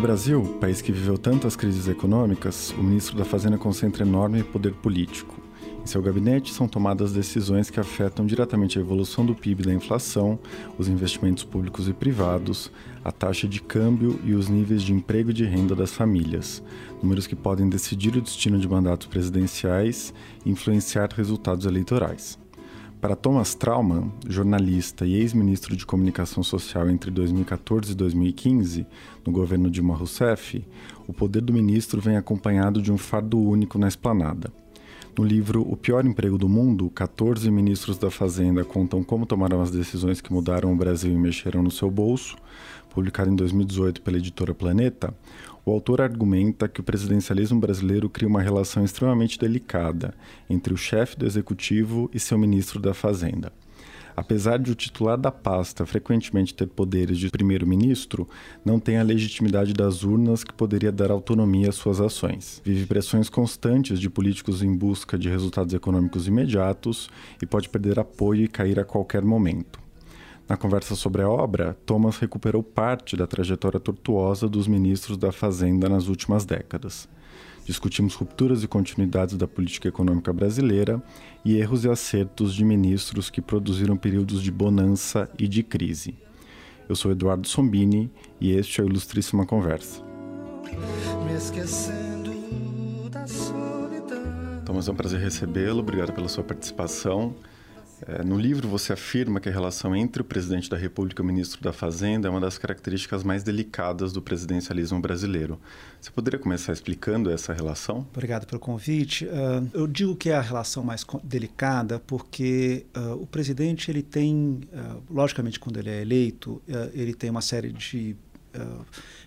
No Brasil, país que viveu tantas crises econômicas, o ministro da Fazenda concentra enorme poder político. Em seu gabinete são tomadas decisões que afetam diretamente a evolução do PIB e da inflação, os investimentos públicos e privados, a taxa de câmbio e os níveis de emprego e de renda das famílias, números que podem decidir o destino de mandatos presidenciais e influenciar resultados eleitorais. Para Thomas Trauman, jornalista e ex-ministro de Comunicação Social entre 2014 e 2015, no governo Dilma Rousseff, o poder do ministro vem acompanhado de um fardo único na esplanada. No livro O Pior Emprego do Mundo, 14 ministros da Fazenda contam como tomaram as decisões que mudaram o Brasil e mexeram no seu bolso, publicado em 2018 pela editora Planeta, o autor argumenta que o presidencialismo brasileiro cria uma relação extremamente delicada entre o chefe do executivo e seu ministro da Fazenda. Apesar de o titular da pasta frequentemente ter poderes de primeiro-ministro, não tem a legitimidade das urnas que poderia dar autonomia às suas ações. Vive pressões constantes de políticos em busca de resultados econômicos imediatos e pode perder apoio e cair a qualquer momento. Na conversa sobre a obra, Thomas recuperou parte da trajetória tortuosa dos ministros da Fazenda nas últimas décadas. Discutimos rupturas e continuidades da política econômica brasileira e erros e acertos de ministros que produziram períodos de bonança e de crise. Eu sou Eduardo Sombini e este é o Ilustríssima Conversa. Thomas, é um prazer recebê-lo. Obrigado pela sua participação. É, no livro, você afirma que a relação entre o presidente da República e o ministro da Fazenda é uma das características mais delicadas do presidencialismo brasileiro. Você poderia começar explicando essa relação? Obrigado pelo convite. Uh, eu digo que é a relação mais delicada porque uh, o presidente ele tem, uh, logicamente, quando ele é eleito, ele tem uma série de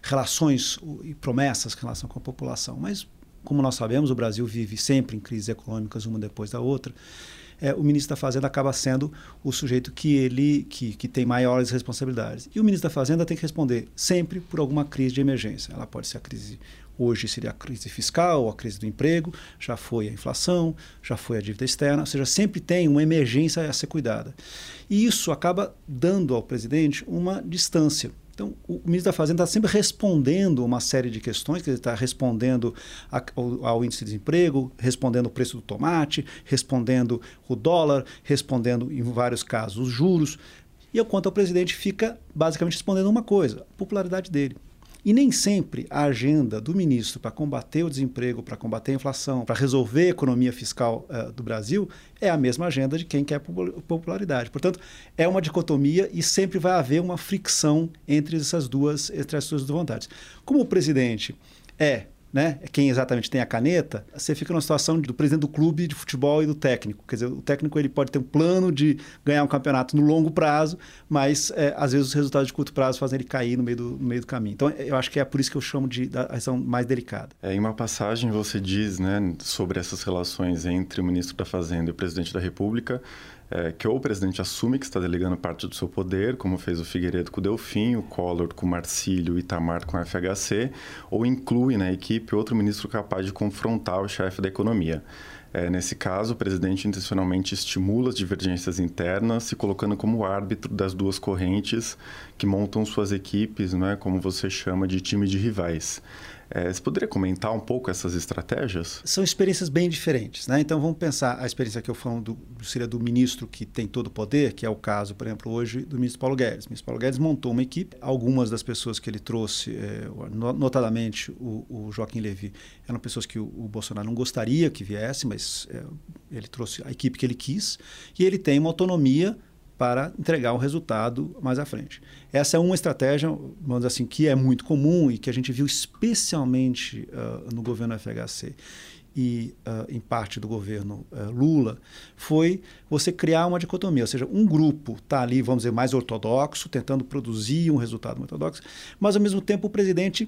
relações e promessas em relação com a população. Mas, como nós sabemos, o Brasil vive sempre em crises econômicas, uma depois da outra é, o ministro da Fazenda acaba sendo o sujeito que ele que, que tem maiores responsabilidades. E o ministro da Fazenda tem que responder sempre por alguma crise de emergência. Ela pode ser a crise Hoje seria a crise fiscal, a crise do emprego, já foi a inflação, já foi a dívida externa, ou seja, sempre tem uma emergência a ser cuidada. E isso acaba dando ao presidente uma distância. Então, o ministro da Fazenda está sempre respondendo uma série de questões, que ele está respondendo a, ao, ao, índice de desemprego, respondendo o preço do tomate, respondendo o dólar, respondendo, em vários casos, os juros. E quanto ao presidente, fica basicamente respondendo uma coisa: a popularidade dele. E nem sempre a agenda do ministro para combater o desemprego, para combater a inflação, para resolver a economia fiscal uh, do Brasil é a mesma agenda de quem quer popularidade. Portanto, é uma dicotomia e sempre vai haver uma fricção entre essas duas, entre essas duas vontades. Como o presidente é né, quem exatamente tem a caneta, você fica numa situação do presidente do clube de futebol e do técnico. Quer dizer, o técnico ele pode ter um plano de ganhar um campeonato no longo prazo, mas é, às vezes os resultados de curto prazo fazem ele cair no meio do, no meio do caminho. Então, eu acho que é por isso que eu chamo de da ação mais delicada. É, em uma passagem você diz né, sobre essas relações entre o ministro da Fazenda e o presidente da República, é, que ou o presidente assume que está delegando parte do seu poder, como fez o Figueiredo com o Delfim, o Collor com o Marcílio, o Itamar com o FHC, ou inclui na equipe outro ministro capaz de confrontar o chefe da economia. É, nesse caso, o presidente intencionalmente estimula as divergências internas, se colocando como árbitro das duas correntes que montam suas equipes, né, como você chama de time de rivais. É, você poderia comentar um pouco essas estratégias? São experiências bem diferentes. Né? Então vamos pensar a experiência que eu falo do, seria do ministro que tem todo o poder, que é o caso, por exemplo, hoje do ministro Paulo Guedes. O ministro Paulo Guedes montou uma equipe. Algumas das pessoas que ele trouxe, é, notadamente o, o, Joaquim Levy, eram pessoas que o, o Bolsonaro não gostaria que viesse, mas é, ele trouxe a equipe que ele quis. E ele tem uma autonomia para entregar o resultado mais à frente. Essa é uma estratégia, vamos dizer assim, que é muito comum e que a gente viu especialmente uh, no governo FHC e uh, em parte do governo uh, Lula, foi você criar uma dicotomia, ou seja, um grupo está ali, vamos dizer, mais ortodoxo, tentando produzir um resultado ortodoxo, mas ao mesmo tempo o presidente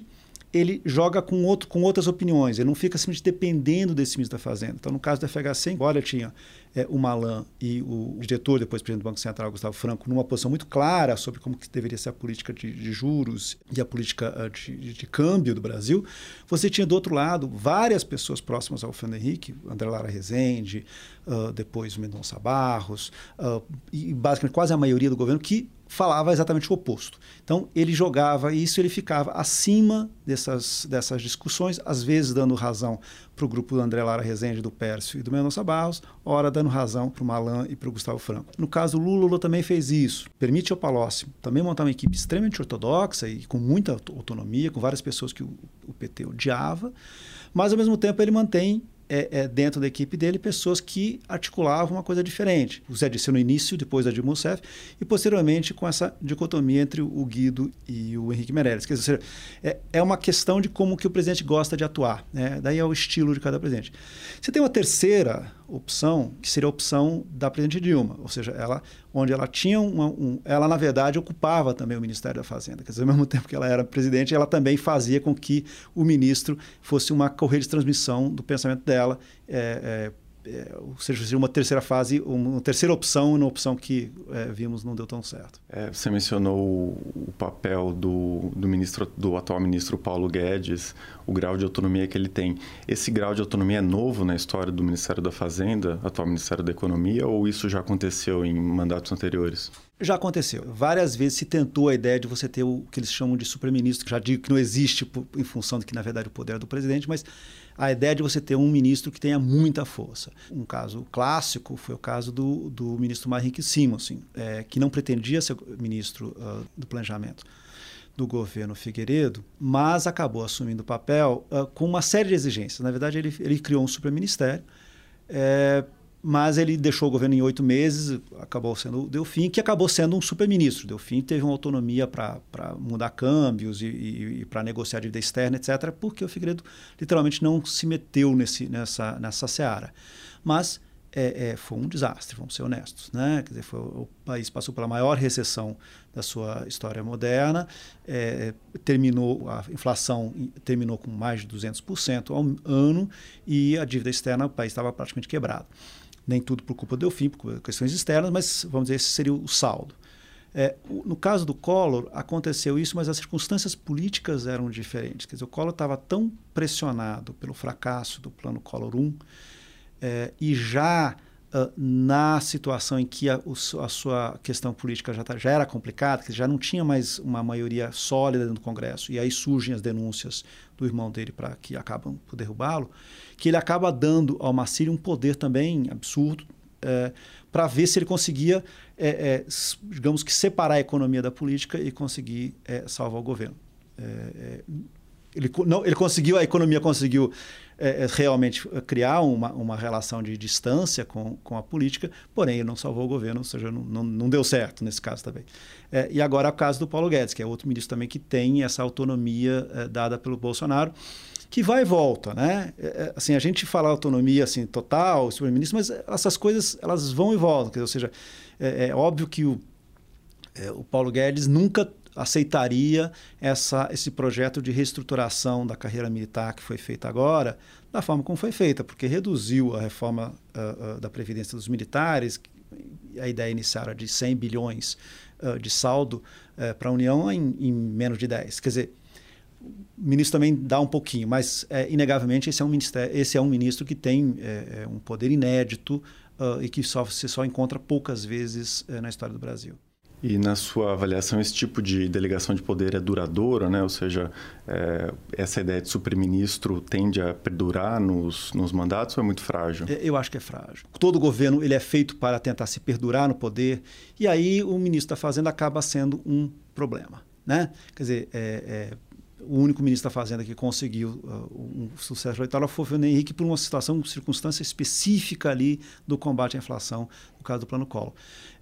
ele joga com, outro, com outras opiniões, ele não fica simplesmente dependendo desse ministro da Fazenda. Então, no caso do FHC, embora tinha é, o Malan e o diretor, depois presidente do Banco Central, Gustavo Franco, numa posição muito clara sobre como que deveria ser a política de, de juros e a política uh, de, de, câmbio do Brasil, você tinha do outro lado várias pessoas próximas ao Fernando Henrique, André Lara Rezende, uh, depois o Mendonça Barros, uh, e basicamente quase a maioria do governo, que falava exatamente o oposto. Então, ele jogava isso, ele ficava acima dessas, dessas discussões, às vezes dando razão para o grupo do André Lara Rezende, do Pércio e do Mendonça Barros, ora dando razão para o Malan e para o Gustavo Franco. No caso, Lula, Lula também fez isso. Permite ao Palocci também montar uma equipe extremamente ortodoxa e com muita autonomia, com várias pessoas que o, o PT odiava, mas, ao mesmo tempo, ele mantém é, é, dentro da equipe dele pessoas que articulavam uma coisa diferente. O Zé disse no início, depois da Dilma Rousseff, e posteriormente com essa dicotomia entre o Guido e o Henrique Meirelles. Quer dizer, é, é uma questão de como que o presidente gosta de atuar. Né? Daí é o estilo de cada presidente. Você tem uma terceira opção, que seria a opção da presidente Dilma, ou seja, ela, onde ela tinha uma, um, ela na verdade ocupava também o Ministério da Fazenda, quer dizer, ao mesmo tempo que ela era presidente, ela também fazia com que o ministro fosse uma correia de transmissão do pensamento dela, é, é, ou seja, uma terceira fase, uma terceira opção, uma opção que é, vimos não deu tão certo. É, você mencionou o, papel do, do, ministro, do atual ministro Paulo Guedes, o grau de autonomia que ele tem. Esse grau de autonomia é novo na história do Ministério da Fazenda, atual Ministério da Economia, ou isso já aconteceu em mandatos anteriores? Já aconteceu. Várias vezes se tentou a ideia de você ter o que eles chamam de super-ministro, que já digo que não existe por, em função de que, na verdade, o poder é do presidente, mas a ideia de você ter um ministro que tenha muita força. Um caso clássico foi o caso do, do ministro Henrique Simonsen, é, que não pretendia ser ministro uh, do planejamento do governo Figueiredo, mas acabou assumindo o papel uh, com uma série de exigências. Na verdade, ele, ele criou um superministério é, mas ele deixou o governo em oito meses, acabou sendo o Delfim, que acabou sendo um super-ministro. Delfim teve uma autonomia para mudar câmbios e, e, e para negociar dívida externa, etc., porque o Figueiredo literalmente não se meteu nesse, nessa, nessa seara. Mas é, é, foi um desastre, vamos ser honestos. Né? Quer dizer, foi, o país passou pela maior recessão da sua história moderna, é, terminou a inflação terminou com mais de 200% ao ano e a dívida externa, o país estava praticamente quebrado nem tudo por culpa do Delfim, por questões externas, mas vamos dizer, esse seria o saldo. É, no caso do Collor, aconteceu isso, mas as circunstâncias políticas eram diferentes. Quer dizer, o Collor estava tão pressionado pelo fracasso do plano Collor 1 é, e já uh, na situação em que a, a sua questão política já, tá, já era complicada, que já não tinha mais uma maioria sólida do Congresso, e aí surgem as denúncias do irmão dele para que acabam por derrubá-lo, que ele acaba dando ao Massiri um poder também absurdo é, para ver se ele conseguia, é, é, digamos que, separar a economia da política e conseguir é, salvar o governo. É, é, ele, não, ele conseguiu, a economia conseguiu realmente criar uma, uma relação de distância com, com a política, porém ele não salvou o governo, ou seja, não, não, não deu certo nesse caso também. e agora é o caso do Paulo Guedes, que é outro ministro também que tem essa autonomia dada pelo Bolsonaro que vai e volta, né? É, é, assim, a gente fala autonomia assim total, super-ministro, mas essas coisas elas vão e voltam, dizer, ou seja, é, é óbvio que o, é, o Paulo Guedes nunca aceitaria essa, esse projeto de reestruturação da carreira militar que foi feita agora, da forma como foi feita, porque reduziu a reforma uh, uh, da Previdência dos militares, a ideia inicial era de 100 bilhões uh, de saldo para a União em, em menos de 10. Quer dizer, ministro também dá um pouquinho, mas é, inegavelmente esse é um, esse é um ministro que tem é, é um poder inédito uh, e que só, você só encontra poucas vezes é, na história do Brasil. E na sua avaliação, esse tipo de delegação de poder é duradoura, né? ou seja, é, essa ideia de super-ministro tende a perdurar nos, nos mandatos ou é muito frágil? É, eu acho que é frágil. Todo governo ele é feito para tentar se perdurar no poder, e aí o ministro da Fazenda acaba sendo um problema. Né? Quer dizer, é, é o único ministro da Fazenda que conseguiu uh, um sucesso eleitoral foi o Fernando Henrique por uma situação, circunstância específica ali do combate à inflação, no caso do Plano Collor.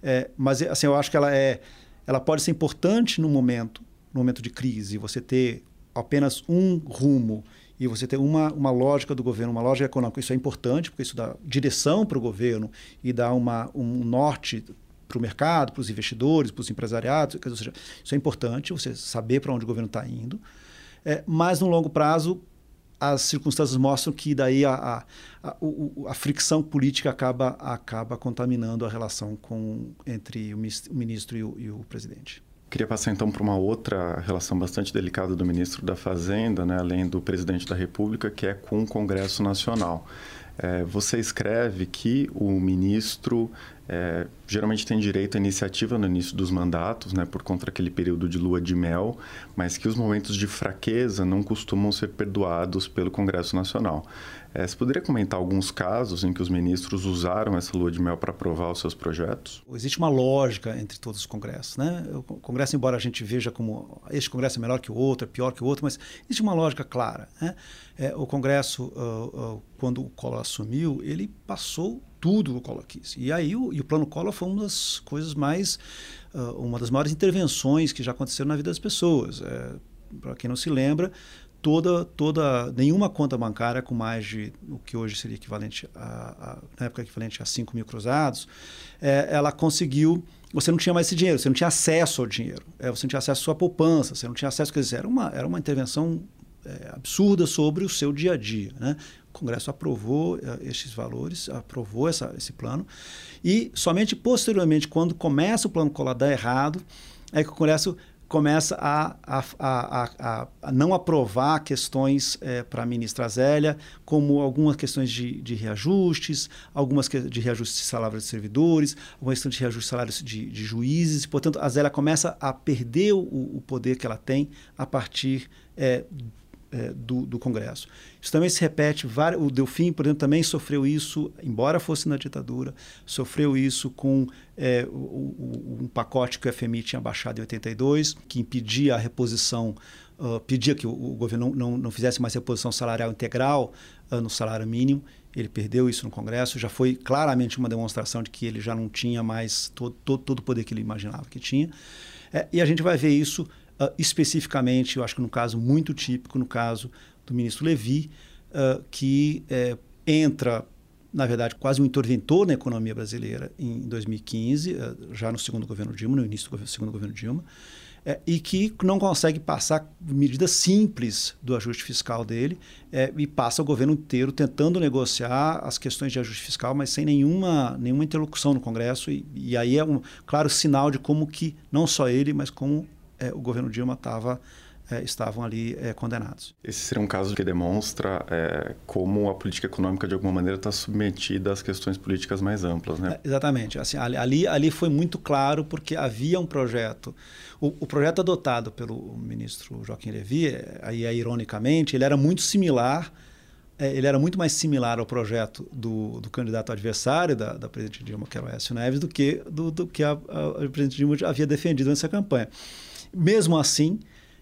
É, mas assim, eu acho que ela é, ela pode ser importante no momento, no momento de crise, você ter apenas um rumo e você ter uma, uma lógica do governo, uma lógica econômica. Isso é importante, porque isso dá direção para o governo e dá uma, um norte para o mercado, para os investidores, para os empresariados. Ou seja, isso é importante, você saber para onde o governo está indo. É, mas no longo prazo, as circunstâncias mostram que daí a, a, a, a, fricção política acaba, acaba contaminando a relação com, entre o ministro e o, e o presidente. Queria passar então para uma outra relação bastante delicada do ministro da Fazenda, né, além do presidente da República, que é com o Congresso Nacional. É, você escreve que o ministro é, geralmente tem direito à iniciativa no início dos mandatos, né, por conta daquele período de lua de mel, mas que os momentos de fraqueza não costumam ser perdoados pelo Congresso Nacional. É, você poderia comentar alguns casos em que os ministros usaram essa lua de mel para aprovar os seus projetos? Existe uma lógica entre todos os congressos. Né? O Congresso, embora a gente veja como este Congresso é melhor que o outro, é pior que o outro, mas existe uma lógica clara. Né? É, o Congresso, uh, uh, quando o Collor assumiu, ele passou tudo o Collor quis. E aí o, e o Plano Collor foi uma das coisas mais, uh, uma das maiores intervenções que já aconteceram na vida das pessoas. É, para quem não se lembra, toda, toda, nenhuma conta bancária com mais de o que hoje seria equivalente a, a na época equivalente a 5 mil cruzados, é, ela conseguiu. Você não tinha mais esse dinheiro, você não tinha acesso ao dinheiro, é, você não tinha acesso à sua poupança, você não tinha acesso, quer dizer, era uma, era uma intervenção é, absurda sobre o seu dia a dia. Né? O Congresso aprovou é, estes valores, aprovou essa, esse plano, e somente posteriormente, quando começa o plano colar dar errado, é que o Congresso começa a, a, a, a, não aprovar questões é, para a ministra Zélia, como algumas questões de, de reajustes, algumas que, de reajustes de salários de servidores, algumas questões de reajustes de salários de, de juízes. Portanto, a Zélia começa a perder o, o poder que ela tem a partir é, é, do, do, Congresso. Isso também se repete. O Delfim, por exemplo, também sofreu isso, embora fosse na ditadura, sofreu isso com é, o, o, um pacote que o FMI tinha baixado em 82, que impedia a reposição, uh, pedia que o, o governo não, não, fizesse mais reposição salarial integral uh, no salário mínimo. Ele perdeu isso no Congresso, já foi claramente uma demonstração de que ele já não tinha mais todo, todo, todo o poder que ele imaginava que tinha. É, e a gente vai ver isso Uh, especificamente, eu acho que no caso muito típico, no caso do ministro Levi, uh, que uh, entra, na verdade, quase um interventor na economia brasileira em 2015, ah, já no segundo governo Dilma, no início do segundo governo Dilma, é, e que não consegue passar medidas simples do ajuste fiscal dele é, e passa o governo inteiro tentando negociar as questões de ajuste fiscal, mas sem nenhuma, nenhuma interlocução no Congresso. E, e aí é um claro sinal de como que, não só ele, mas como é, o governo Dilma estava é, estavam ali é, condenados. Esse seria um caso que demonstra é, como a política econômica, de alguma maneira, está submetida às questões políticas mais amplas, né? É, exatamente. Assim, ali, ali foi muito claro porque havia um projeto. O, o projeto adotado pelo ministro Joaquim Levy, aí ironicamente, ele era muito similar ele era muito mais similar ao projeto do, do candidato adversário da, da presidente Dilma, que era o Écio Neves, do que, do, do que a, a, a presidente Dilma havia defendido nessa campanha. Mesmo assim,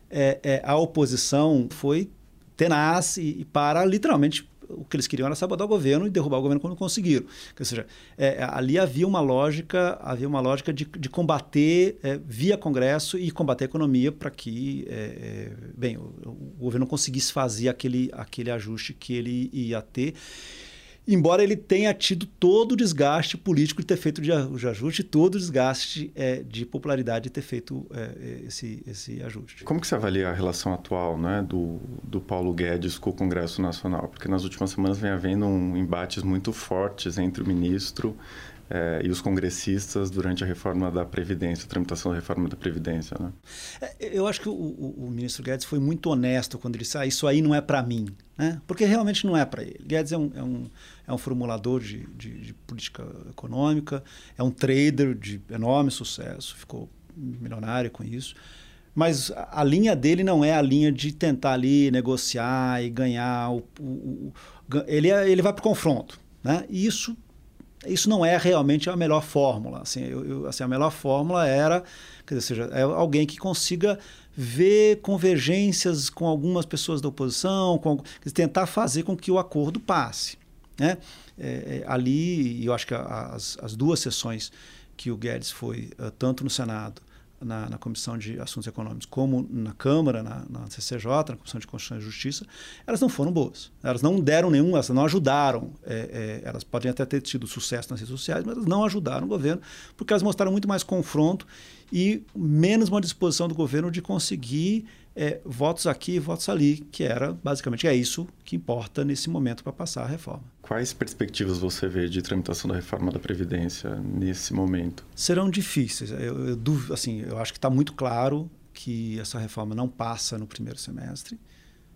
é, é, a oposição foi tenaz e, e, para literalmente o que eles queriam era sabotar o governo e derrubar o governo quando conseguiram. Ou seja, é, ali havia uma lógica, havia uma lógica de, de combater é, via Congresso e combater a economia para que, é, é, bem, o, o, governo conseguisse fazer aquele, aquele ajuste que ele ia ter embora ele tenha tido todo o desgaste político de ter feito de ajuste, todo o desgaste é, de popularidade de ter feito é, esse, esse ajuste. Como que você avalia a relação atual né, do, do Paulo Guedes com o Congresso Nacional? Porque nas últimas semanas vem havendo um, embates muito fortes entre o ministro é, e os congressistas durante a reforma da Previdência, a tramitação da reforma da Previdência. Né? É, eu acho que o, o, o, ministro Guedes foi muito honesto quando ele disse: ah, isso aí não é para mim. Né? Porque realmente não é para ele. Guedes é um, é um, é um formulador de, de, de, política econômica, é um trader de enorme sucesso, ficou milionário com isso. Mas a, linha dele não é a linha de tentar ali negociar e ganhar. O, o, ele, é, ele vai para o confronto. Né? E isso isso não é realmente a melhor fórmula. Assim, eu, eu, assim, a melhor fórmula era, quer dizer, seja, é alguém que consiga ver convergências com algumas pessoas da oposição, com, dizer, tentar fazer com que o acordo passe. Né? É, é, ali, eu acho que as, as duas sessões que o Guedes foi, uh, tanto no Senado na, na, Comissão de Assuntos Econômicos, como na Câmara, na, na CCJ, na Comissão de Constituição e Justiça, elas não foram boas. Elas não deram nenhum, elas não ajudaram. É, é, elas podem até ter tido sucesso nas redes sociais, mas elas não ajudaram o governo, porque elas mostraram muito mais confronto e menos uma disposição do governo de conseguir é, votos aqui votos ali, que era basicamente é isso que importa nesse momento para passar a reforma. Quais perspectivas você vê de tramitação da reforma da Previdência nesse momento? Serão difíceis. Eu, eu, assim, eu acho que está muito claro que essa reforma não passa no primeiro semestre.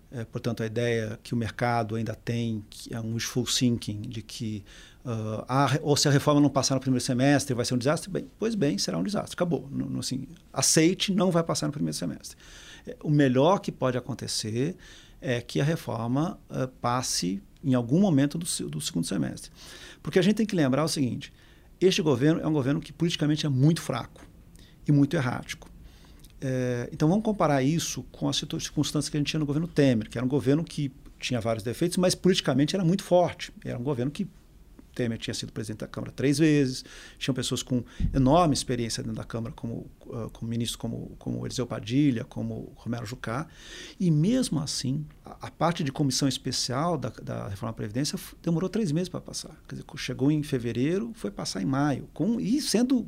É, portanto, a ideia que o mercado ainda tem, que é um wishful thinking, de que uh, a, ou se a reforma não passar no primeiro semestre vai ser um desastre, bem, pois bem, será um desastre, acabou. Assim, aceite, não vai passar no primeiro semestre. O melhor que pode acontecer é que a reforma uh, passe em algum momento do, do segundo semestre. Porque a gente tem que lembrar o seguinte, este governo é um governo que politicamente é muito fraco e muito errático. É, então vamos comparar isso com as circunstâncias que a gente tinha no governo Temer, que era um governo que tinha vários defeitos, mas politicamente era muito forte. Era um governo que Temer tinha sido presidente da Câmara três vezes, tinham pessoas com enorme experiência dentro da Câmara, como, uh, como ministros como, como Eliseu Padilha, como Romero Jucá, e mesmo assim, a, a parte de comissão especial da, da Reforma da Previdência demorou três meses para passar. Quer dizer, chegou em fevereiro, foi passar em maio, com, e sendo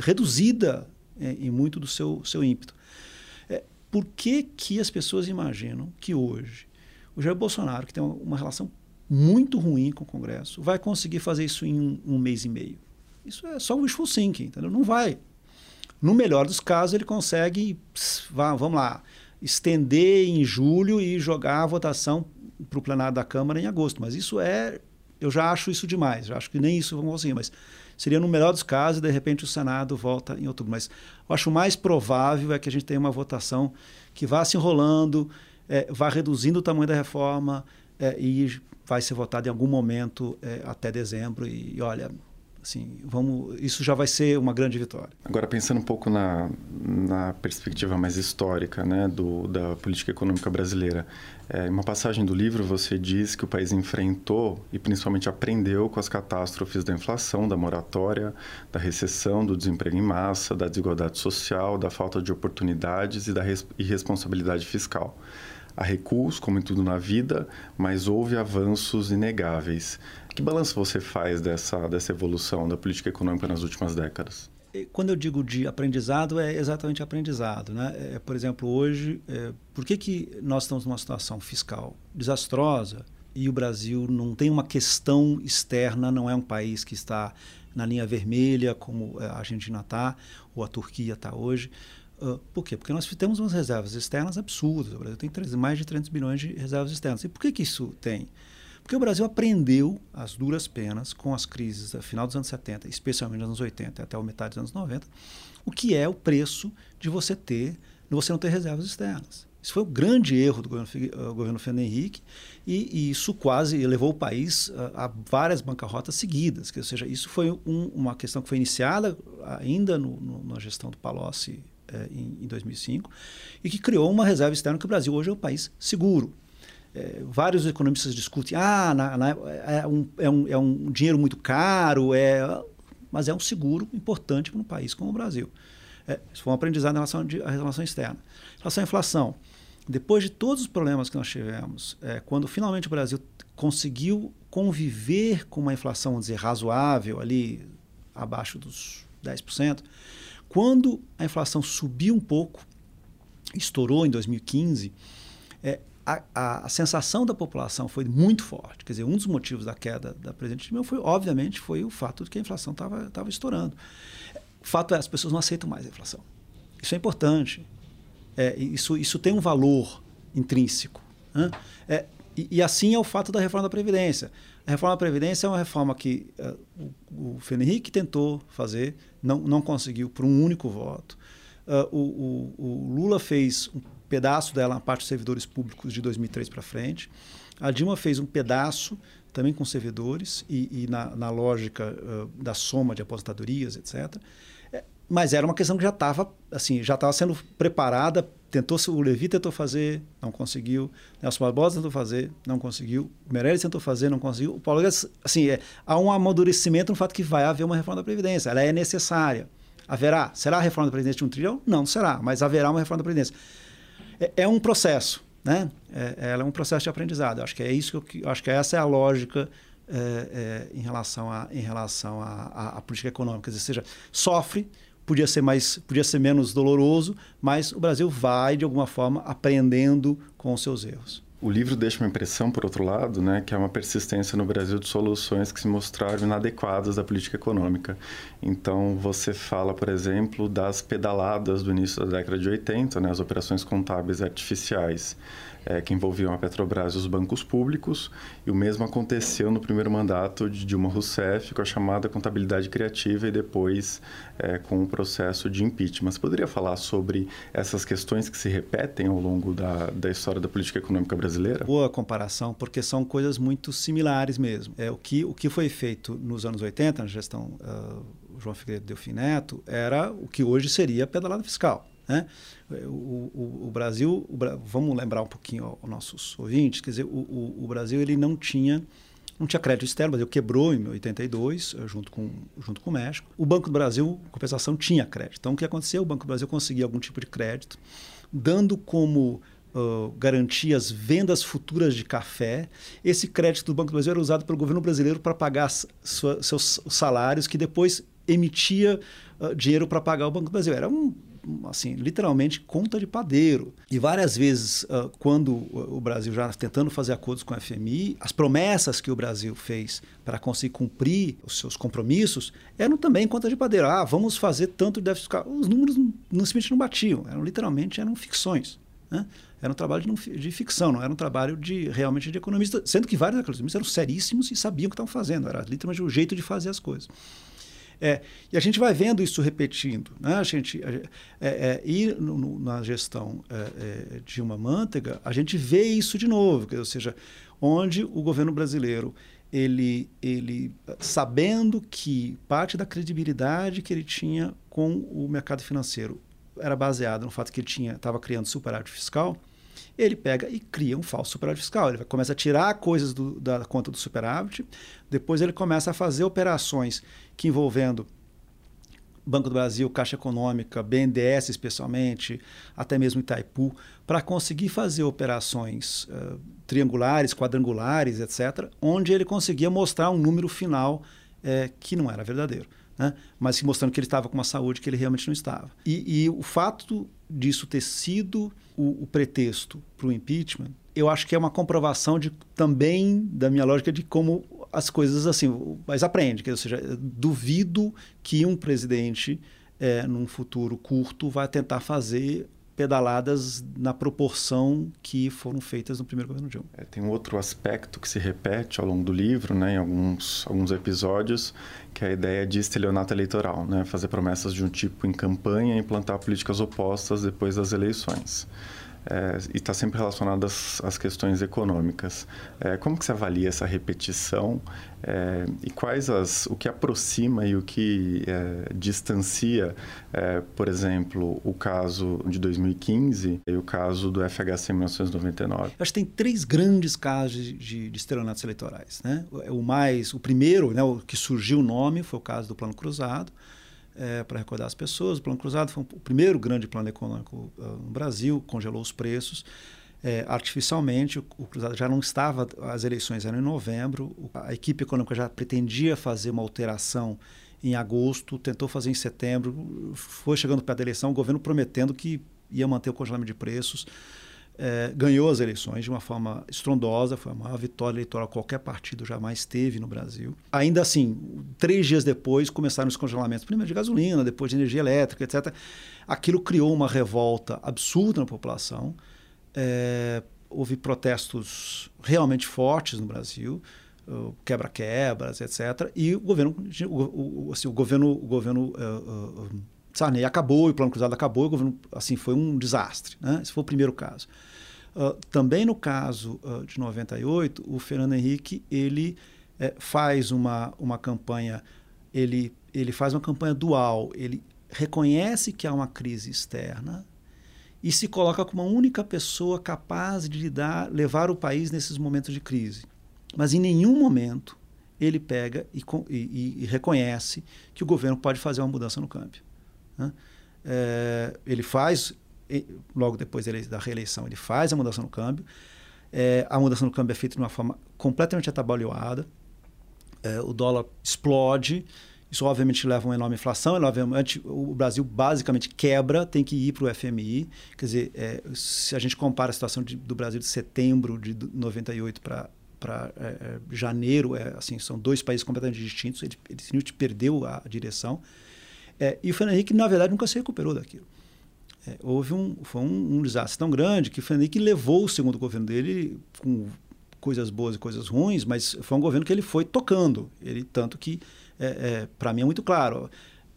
reduzida é, em muito do seu, seu ímpeto. É, por que, que as pessoas imaginam que hoje o Jair Bolsonaro, que tem uma, uma relação muito ruim com o Congresso, vai conseguir fazer isso em um, um mês e meio? Isso é só wishful thinking, entendeu? Não vai. No melhor dos casos, ele consegue, pss, vá, vamos lá, estender em julho e jogar a votação para o plenário da Câmara em agosto. Mas isso é. Eu já acho isso demais, já acho que nem isso vão conseguir. Mas Seria no melhor dos casos, de repente o Senado volta em outubro. Mas eu acho mais provável é que a gente tenha uma votação que vá se enrolando, é, vá reduzindo o tamanho da reforma é, e vai ser votada em algum momento é, até dezembro. E, e olha, Assim, vamos, isso já vai ser uma grande vitória. Agora, pensando um pouco na, na perspectiva mais histórica né, do, da política econômica brasileira, é, em uma passagem do livro você diz que o país enfrentou e principalmente aprendeu com as catástrofes da inflação, da moratória, da recessão, do desemprego em massa, da desigualdade social, da falta de oportunidades e da irresponsabilidade fiscal. Há recuos, como em tudo na vida, mas houve avanços inegáveis. Que balanço você faz dessa, dessa evolução da política econômica nas últimas décadas? Quando eu digo de aprendizado, é exatamente aprendizado. Né? É, por exemplo, hoje, é, por que, que nós estamos numa situação fiscal desastrosa e o Brasil não tem uma questão externa, não é um país que está na linha vermelha, como a Argentina está, ou a Turquia está hoje? Uh, por quê? Porque nós temos umas reservas externas absurdas. O Brasil tem mais de 300 bilhões de reservas externas. E por que, que isso tem? Porque o Brasil aprendeu as duras penas com as crises do final dos anos 70, especialmente nos anos 80 até a metade dos anos 90, o que é o preço de você ter, de você não ter reservas externas. Isso foi o um grande erro do governo, uh, governo Fernando Henrique e, e, isso quase levou o país a, a várias bancarrotas seguidas. Que, ou seja, isso foi um, uma questão que foi iniciada ainda no, no, na gestão do Palocci eh, em, em 2005 e que criou uma reserva externa que o Brasil hoje é um país seguro é, vários economistas discutem, ah, na, na, é, um, é, um, é um dinheiro muito caro, é, mas é um seguro importante para um país como o Brasil. É, isso foi um aprendizado em relação à relação externa. Em relação à inflação, depois de todos os problemas que nós tivemos, é, quando finalmente o Brasil conseguiu conviver com uma inflação, vamos dizer, razoável, ali abaixo dos 10%, quando a inflação subiu um pouco, estourou em 2015, é, a, a, a, sensação da população foi muito forte. Quer dizer, um dos motivos da queda da presidente Dilma foi, obviamente, foi o fato de que a inflação estava estourando. O fato é, as pessoas não aceitam mais a inflação. Isso é importante. É, isso, isso tem um valor intrínseco. Né? É, e, e, assim é o fato da reforma da Previdência. A reforma da Previdência é uma reforma que uh, o, o Fernando Henrique tentou fazer, não, não conseguiu por um único voto. Uh, o, o, o Lula fez um pedaço dela na parte dos servidores públicos de 2003 para frente. A Dilma fez um pedaço também com servidores e, e na, na, lógica uh, da soma de aposentadorias, etc. É, mas era uma questão que já estava assim, já estava sendo preparada. Tentou o Levi tentou fazer, não conseguiu. Nelson Barbosa tentou fazer, não conseguiu. O Meirelles tentou fazer, não conseguiu. O Paulo Guedes, assim, é, há um amadurecimento no fato que vai haver uma reforma da previdência. Ela é necessária. Haverá. Será a reforma da Previdência de um trilhão? Não, será, mas haverá uma reforma da Previdência. É, é um processo, né? É, ela é um processo de aprendizado. Eu acho que é isso que eu, acho que essa é a lógica é, é, em relação à em relação a, política econômica. Ou seja, sofre, podia ser mais, podia ser menos doloroso, mas o Brasil vai de alguma forma aprendendo com os seus erros. O livro deixa uma impressão, por outro lado, né, que é uma persistência no Brasil de soluções que se mostraram inadequadas à política econômica. Então, você fala, por exemplo, das pedaladas do início da década de 80, né, as operações contábeis artificiais é, que envolviam a Petrobras e os bancos públicos, e o mesmo aconteceu no primeiro mandato de Dilma Rousseff, com a chamada contabilidade criativa e depois é, com o processo de impeachment. Você poderia falar sobre essas questões que se repetem ao longo da, da história da política econômica brasileira? Boa comparação, porque são coisas muito similares mesmo. É, o, que, o que foi feito nos anos 80, na gestão uh, João Figueiredo Delfim Neto, era o que hoje seria a pedalada fiscal. Né? O, o, o, Brasil, o, vamos lembrar um pouquinho aos nossos ouvintes, quer dizer, o, Brasil ele não tinha não tinha crédito externo, o Brasil quebrou em 82, eh, junto com, junto com o México. O Banco do Brasil, compensação, tinha crédito. Então, o que aconteceu? O Banco do Brasil conseguia algum tipo de crédito, dando como uh, garantia as vendas futuras de café. Esse crédito do Banco do Brasil era usado pelo governo brasileiro para pagar sua, seus salários, que depois emitia uh, dinheiro para pagar o Banco do Brasil. Era um assim, literalmente conta de padeiro. E várias vezes, uh, quando o Brasil já tentando fazer acordos com a FMI, as promessas que o Brasil fez para conseguir cumprir os seus compromissos eram também conta de padeiro. Ah, vamos fazer tanto de déficit fiscal. Os números não, simplesmente não batiam, eram literalmente eram ficções. Né? Era um trabalho de, de, ficção, não era um trabalho de realmente de economista, sendo que vários economistas eram seríssimos e sabiam o que estavam fazendo, era literalmente o jeito de fazer as coisas. É, e a gente vai vendo isso repetindo. Né? A gente, é, é, e no, no, na gestão é, é, Dilma Manteiga, a gente vê isso de novo, ou seja, onde o governo brasileiro, ele, ele sabendo que parte da credibilidade que ele tinha com o mercado financeiro era baseada no fato que ele estava criando superávit fiscal, ele pega e cria um falso superávit fiscal. Ele começa a tirar coisas do, da conta do superávit, depois ele começa a fazer operações que envolvendo Banco do Brasil, Caixa Econômica, BNDES especialmente, até mesmo Itaipu, para conseguir fazer operações uh, triangulares, quadrangulares, etc., onde ele conseguia mostrar um número final uh, que não era verdadeiro né? mas mostrando que ele estava com uma saúde que ele realmente não estava. E, e o fato disso ter sido o, o pretexto para o impeachment, eu acho que é uma comprovação de, também da minha lógica de como as coisas assim, mas aprende, ou seja, duvido que um presidente é, num futuro curto vai tentar fazer pedaladas na proporção que foram feitas no primeiro governo Dilma. É, tem um outro aspecto que se repete ao longo do livro, né, em alguns, alguns episódios, que é a ideia de estelionato eleitoral, né, fazer promessas de um tipo em campanha e implantar políticas opostas depois das eleições é, e está sempre relacionado às, às questões econômicas. É, como que você avalia essa repetição é, e quais as, o que aproxima e o que é, distancia, é, por exemplo, o caso de 2015 e o caso do FHC em 1999? Acho que tem três grandes casos de, de estelionatos eleitorais. Né? O mais, o primeiro, né, o que surgiu o nome, foi o caso do Plano Cruzado é, para recordar as pessoas. O Plano Cruzado foi o primeiro grande plano econômico uh, no Brasil, congelou os preços. É, artificialmente, o, o, Cruzado já não estava, as eleições eram em novembro, a equipe econômica já pretendia fazer uma alteração em agosto, tentou fazer em setembro, foi chegando perto da eleição, o governo prometendo que ia manter o congelamento de preços é, ganhou as eleições de uma forma estrondosa, foi a maior vitória eleitoral que qualquer partido jamais teve no Brasil. Ainda assim, três dias depois começaram os congelamentos, primeiro de gasolina, depois de energia elétrica, etc. Aquilo criou uma revolta absurda na população. É, houve protestos realmente fortes no Brasil, quebra-quebras, etc. E o governo, o, o, assim, o governo, o governo uh, uh, Sarney acabou o Plano Cruzado acabou, o governo assim foi um desastre. Né? Esse foi o primeiro caso. Uh, também no caso uh, de 98, o Fernando Henrique ele é, faz uma, uma campanha, ele, ele faz uma campanha dual, ele reconhece que há uma crise externa e se coloca como a única pessoa capaz de lidar, levar o país nesses momentos de crise. Mas em nenhum momento ele pega e, e, e reconhece que o governo pode fazer uma mudança no câmbio. Né? É, ele faz, logo depois da reeleição, ele faz a mudança no câmbio. É, a mudança no câmbio é feita de uma forma completamente atabalhoada. É, o dólar explode. Isso, obviamente, leva a uma enorme inflação. Obviamente, o Brasil basicamente quebra, tem que ir para o FMI. Quer dizer, é, se a gente compara a situação de, do Brasil de setembro de 98 para para é, janeiro, é, assim, são dois países completamente distintos. Ele, ele perdeu a direção. É, e o Fernando Henrique, na verdade, nunca se recuperou daquilo. É, houve um, foi um, um, desastre tão grande que o Fernando Henrique levou o segundo governo dele com coisas boas e coisas ruins, mas foi um governo que ele foi tocando. Ele tanto que, é, é para mim é muito claro,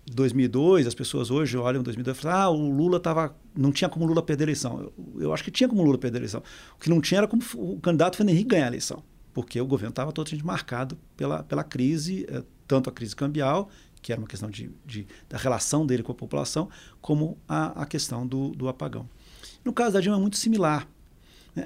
2002, as pessoas hoje olham 2002 e falam, ah, o Lula tava, não tinha como Lula perder a eleição. Eu, eu, acho que tinha como Lula perder a eleição. O que não tinha era como o candidato Fernando Henrique ganhar a eleição porque o governo estava totalmente marcado pela, pela crise, eh, tanto a crise cambial, que era uma questão de, de da relação dele com a população, como a, a questão do, do apagão. No caso da Dilma é muito similar.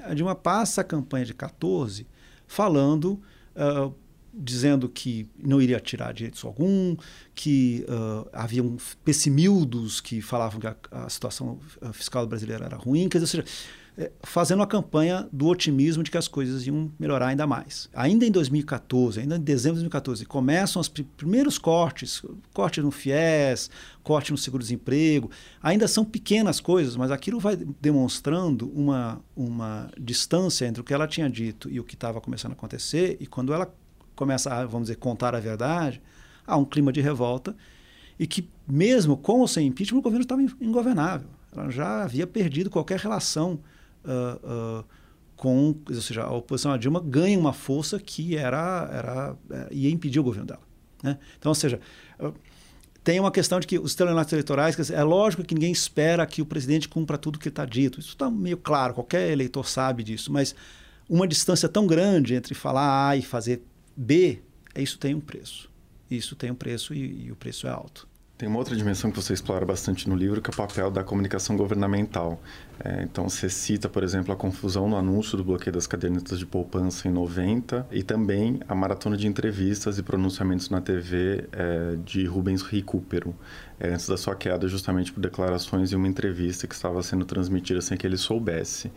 A Dilma passa a campanha de 14 falando, uh, dizendo que não iria tirar direitos algum, que uh, havia um pessimildos que falavam que a, a situação fiscal brasileira era ruim, quer dizer, ou seja, é, fazendo uma campanha do otimismo de que as coisas iam melhorar ainda mais. Ainda em 2014, ainda em dezembro de 2014, começam os primeiros cortes, corte no FIES, corte no seguro-desemprego, ainda são pequenas coisas, mas aquilo vai demonstrando uma, uma distância entre o que ela tinha dito e o que estava começando a acontecer, e quando ela começa a, vamos dizer, contar a verdade, há um clima de revolta, e que mesmo com ou sem impeachment, o governo estava ingovernável. Ela já havia perdido qualquer relação uh, com, ou seja, a oposição a Dilma ganha uma força que era, era é, ia impedir o governo dela. Né? Então, ou seja, uh, tem uma questão de que os telefones eleitorais, dizer, é lógico que ninguém espera que o presidente cumpra tudo que está dito. Isso está meio claro, qualquer eleitor sabe disso, mas uma distância tão grande entre falar A e fazer B, isso tem um preço. Isso tem um preço e, e o preço é alto. Tem uma outra dimensão que você explora bastante no livro, que é o papel da comunicação governamental. É, então, você cita, por exemplo, a confusão no anúncio do bloqueio das cadernetas de poupança em 90 e também a maratona de entrevistas e pronunciamentos na TV é, de Rubens Recupero, é, antes da sua queda, justamente por declarações em uma entrevista que estava sendo transmitida sem que ele soubesse.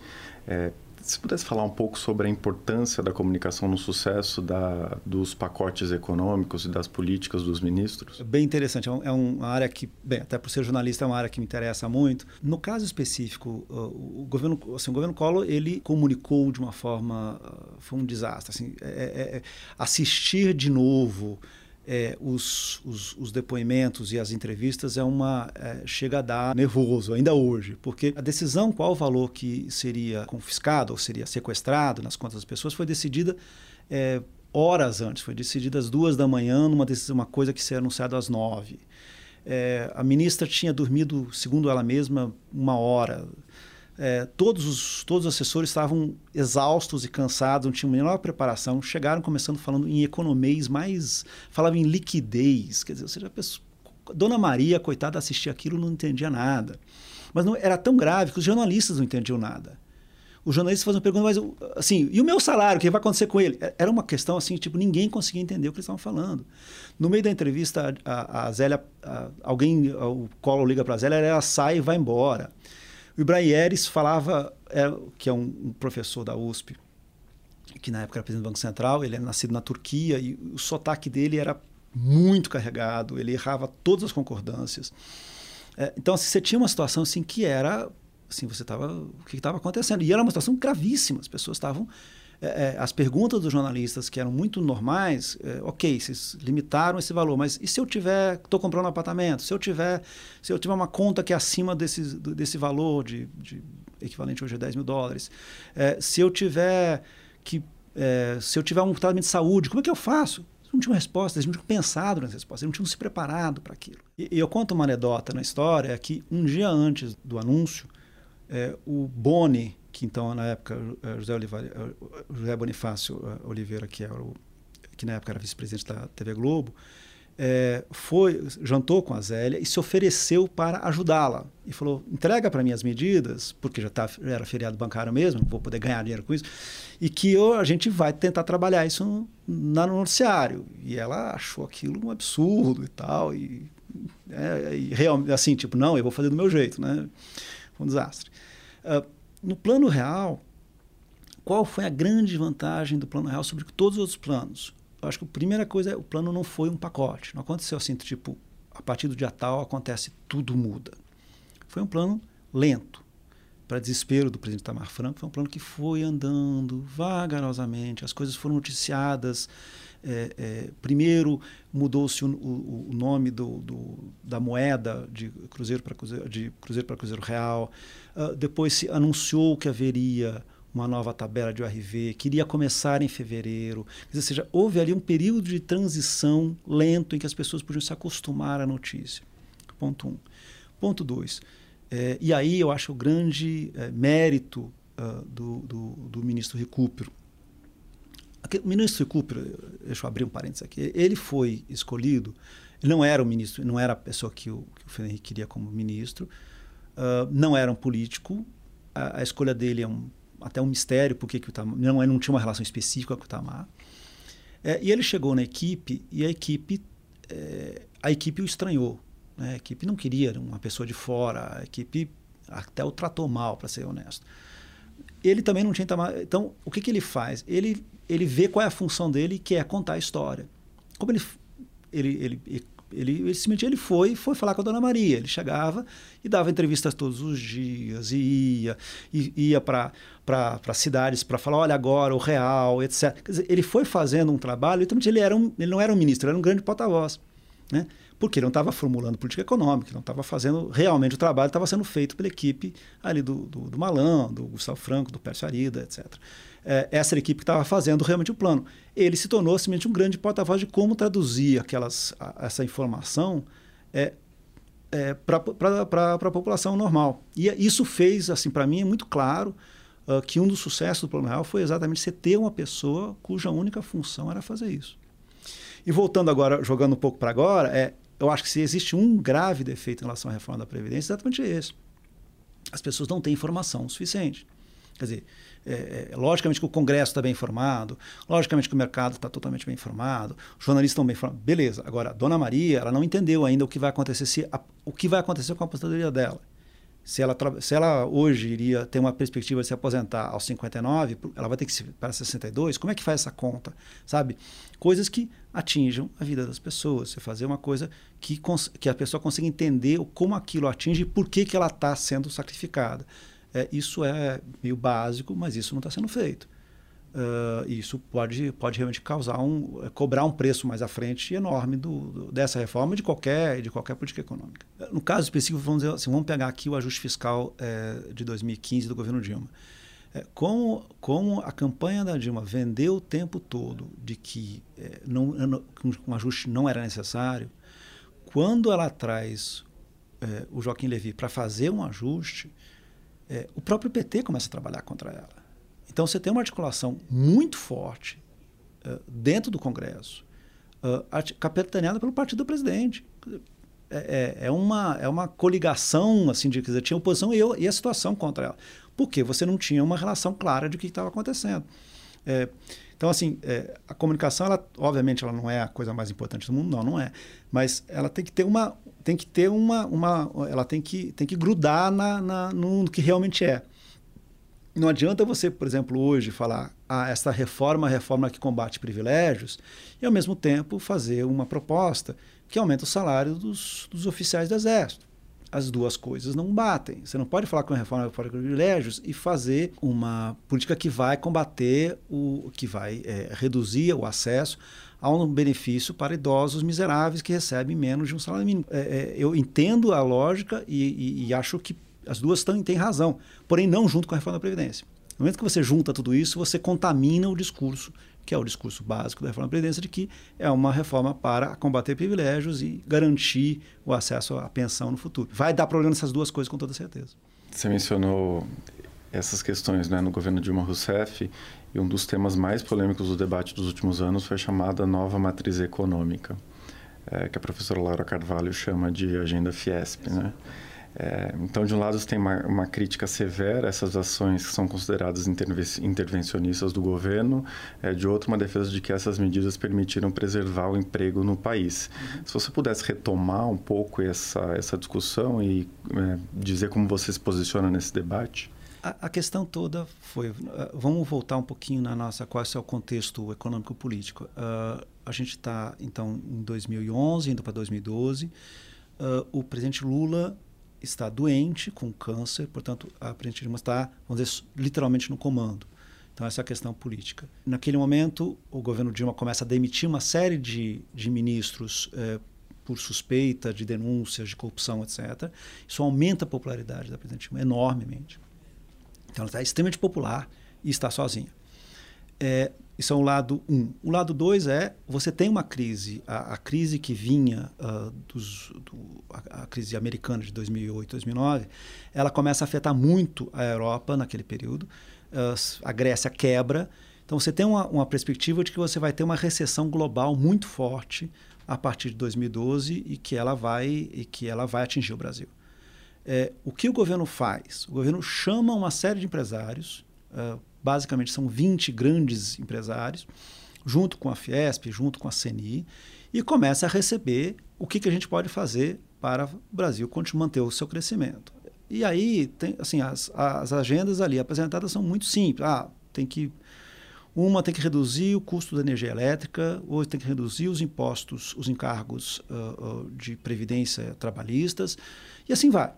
É, se pudesse falar um pouco sobre a importância da comunicação no sucesso da, dos pacotes econômicos e das políticas dos ministros? Bem interessante. É, é uma área que, bem, até por ser jornalista, é uma área que me interessa muito. No caso específico, o governo, assim, o governo Collor, ele comunicou de uma forma... Foi um desastre. Assim, é, é, é assistir de novo é, os, os, os, depoimentos e as entrevistas é uma é, chega a dar nervoso ainda hoje, porque a decisão qual o valor que seria confiscado ou seria sequestrado nas contas das pessoas foi decidida é, horas antes, foi decidida às duas da manhã numa decisão, uma coisa que seria anunciada às nove. É, a ministra tinha dormido, segundo ela mesma, uma hora é, todos, os, todos os assessores estavam exaustos e cansados, não tinham menor preparação. Chegaram começando falando em economês, mais falavam em liquidez. Quer dizer, ou seja, a pessoa, Dona Maria, coitada, assistia aquilo não entendia nada. Mas não, era tão grave que os jornalistas não entendiam nada. Os jornalistas faziam pergunta, mas assim, e o meu salário, o que vai acontecer com ele? É, era uma questão assim, tipo, ninguém conseguia entender o que eles estavam falando. No meio da entrevista, a, a Zélia, a, alguém, o Collor liga para a Zélia, ela sai e vai embora. O Ibrahim Eres falava, é, que é um, um, professor da USP, que na época era presidente do Banco Central, ele é nascido na Turquia e o sotaque dele era muito carregado, ele errava todas as concordâncias. É, então, assim, você tinha uma situação assim que era, assim, você estava, o que estava acontecendo? E era uma situação gravíssima, as pessoas estavam é, é, as perguntas dos jornalistas, que eram muito normais, é, ok, vocês limitaram esse valor, mas e se eu tiver, estou comprando um apartamento, se eu tiver, se eu tiver uma conta que é acima desse, desse valor, de, de equivalente hoje a 10 mil dólares, é, se eu tiver que, é, se eu tiver um tratamento de saúde, como é que eu faço? Não tinham resposta, eles não tinham pensado nas respostas, eles não tinham se preparado para aquilo. E, e, eu conto uma anedota na história, que um dia antes do anúncio, é, o Boni, que então na época eh, José, Oliveira, eh, José Bonifácio eh, Oliveira, que, era o, que na época era vice-presidente da TV Globo, é, foi jantou com a Zélia e se ofereceu para ajudá-la e falou entrega para mim as medidas porque já, tá, já era feriado bancário mesmo não vou poder ganhar dinheiro com isso e que eu, a gente vai tentar trabalhar isso no, no noticiário e ela achou aquilo um absurdo e tal e é, real, assim, tipo, não, eu vou fazer do meu jeito, né? Um desastre. Uh, no plano real, qual foi a grande vantagem do plano real sobre todos os outros planos? Eu acho que a primeira coisa é o plano não foi um pacote. Não aconteceu assim, tipo, a partir do dia tal acontece tudo muda. Foi um plano lento. Para desespero do presidente Tamar Franco, foi um plano que foi andando vagarosamente, as coisas foram noticiadas. É, é, primeiro mudou-se o, o, o, nome do, do, da moeda de cruzeiro para cruzeiro, de cruzeiro para cruzeiro real. Uh, depois se anunciou que haveria uma nova tabela de ORV, que iria começar em fevereiro. Ou seja, houve ali um período de transição lento em que as pessoas podiam se acostumar à notícia. Ponto um. Ponto dois. É, e aí eu acho o grande é, mérito uh, do, do, do, ministro Recupero. O ministro Recupero, deixa eu abrir um parênteses aqui, ele foi escolhido, ele não era o ministro, não era a pessoa que o, que o Fernando Henrique queria como ministro, uh, não era um político, a, a escolha dele é um até um mistério porque que o Itamar, não, não tinha uma relação específica com o Itamar. É, e ele chegou na equipe e a equipe, é, a equipe o estranhou. Né? A equipe não queria uma pessoa de fora, a equipe até o tratou mal, para ser honesto. Ele também não tinha Itamar. Então, o que, que ele faz? Ele, ele vê qual é a função dele, que é contar a história. Como ele, ele, ele ele, ele simplesmente ele foi, foi falar com a Dona Maria. Ele chegava e dava entrevistas todos os dias, e ia, e ia para cidades para falar, olha agora, o real, etc. Quer dizer, ele foi fazendo um trabalho, e ele, era um, ele não era um ministro, ele era um grande porta-voz. Né? porque ele não estava formulando política econômica, não estava fazendo realmente o trabalho, estava sendo feito pela equipe ali do, do, do Malan, do Gustavo Franco, do Pércio Arida, etc. É, essa equipe que estava fazendo realmente o plano. Ele se tornou simplesmente um grande porta-voz de como traduzir aquelas, a, essa informação é, é, para a população normal. E isso fez, assim, para mim é muito claro uh, que um dos sucessos do Plano Real foi exatamente você ter uma pessoa cuja única função era fazer isso. E voltando agora, jogando um pouco para agora, é eu acho que se existe um grave defeito em relação à reforma da Previdência, é exatamente esse. As pessoas não têm informação suficiente. Quer dizer, é, é, logicamente que o Congresso está bem informado, logicamente que o mercado está totalmente bem informado, os jornalistas estão bem informados. Beleza. Agora, Dona Maria, ela não entendeu ainda o que vai acontecer se a, o que vai acontecer com a aposentadoria dela se ela, se ela hoje iria ter uma perspectiva de se aposentar aos 59, ela vai ter que ir para 62, como é que faz essa conta? Sabe? Coisas que atinjam a vida das pessoas. Você fazer uma coisa que, que a pessoa consiga entender como aquilo atinge e por que, que ela está sendo sacrificada. É, isso é meio básico, mas isso não está sendo feito. Uh, isso pode, pode realmente causar um é, cobrar um preço mais à frente enorme do, do, dessa reforma de qualquer de qualquer política econômica. No caso específico, vamos dizer assim, vamos pegar aqui o ajuste fiscal é, de 2015 do governo Dilma. É, como, como a campanha da Dilma vendeu o tempo todo de que é, não, não, um ajuste não era necessário, quando ela traz é, o Joaquim Levy para fazer um ajuste, é, o próprio PT começa a trabalhar contra ela. Então você tem uma articulação muito forte uh, dentro do Congresso, uh, capitaneada pelo partido do presidente. É, é, é, uma, é uma coligação, assim, de dizer, tinha oposição e, eu, e a situação contra ela. Porque você não tinha uma relação clara de o que estava acontecendo. É, então, assim, é, a comunicação, ela, obviamente, ela não é a coisa mais importante do mundo, não, não é. Mas ela tem que ter uma, tem que ter uma, uma ela tem que, tem que grudar na, na, no que realmente é. Não adianta você, por exemplo, hoje falar ah, essa reforma, reforma que combate privilégios, e ao mesmo tempo fazer uma proposta que aumenta o salário dos, dos oficiais do Exército. As duas coisas não batem. Você não pode falar com uma reforma, de privilégios e fazer uma política que vai combater o que vai é, reduzir o acesso a um benefício para idosos miseráveis que recebem menos de um salário mínimo. É, é, eu entendo a lógica e, e, e acho que as duas têm, têm razão, porém não junto com a reforma da Previdência. No momento que você junta tudo isso, você contamina o discurso, que é o discurso básico da reforma da Previdência, de que é uma reforma para combater privilégios e garantir o acesso à pensão no futuro. Vai dar problema nessas duas coisas com toda certeza. Você mencionou essas questões né, no governo Dilma Rousseff e um dos temas mais polêmicos do debate dos últimos anos foi a chamada nova matriz econômica, é, que a professora Laura Carvalho chama de agenda Fiesp. Né? É, então, de um lado, você tem uma, uma, crítica severa a essas ações que são consideradas intervencionistas do governo, é, de outro, uma defesa de que essas medidas permitiram preservar o emprego no país. Se você pudesse retomar um pouco essa, essa discussão e é, dizer como você se posiciona nesse debate. A, questão toda foi. Uh, vamos voltar um pouquinho na nossa. Qual é o contexto econômico-político? Uh, a gente está, então, em 2011, indo para 2012. Uh, o presidente Lula está doente com câncer, portanto, a presidente Dilma está, vamos dizer, literalmente no comando. Então, essa é a questão política. Naquele momento, o governo Dilma começa a demitir uma série de, de ministros eh, por suspeita de denúncias de corrupção, etc. Isso aumenta a popularidade da presidente Dilma enormemente. Então, ela está extremamente popular e está sozinha. É, isso é o lado um. O lado dois é você tem uma crise, a, a crise que vinha uh, dos, do, a, a, crise americana de 2008, 2009, ela começa a afetar muito a Europa naquele período. Uh, a Grécia quebra. Então você tem uma, uma perspectiva de que você vai ter uma recessão global muito forte a partir de 2012 e que ela vai e que ela vai atingir o Brasil. É, o que o governo faz? O governo chama uma série de empresários. Uh, basicamente são 20 grandes empresários, junto com a Fiesp, junto com a CNI, e começa a receber o que, que a gente pode fazer para o Brasil manter o seu crescimento. E aí, tem, assim, as, as agendas ali apresentadas são muito simples. Ah, tem que uma tem que reduzir o custo da energia elétrica, outra tem que reduzir os impostos, os encargos uh, uh, de previdência trabalhistas, e assim vai.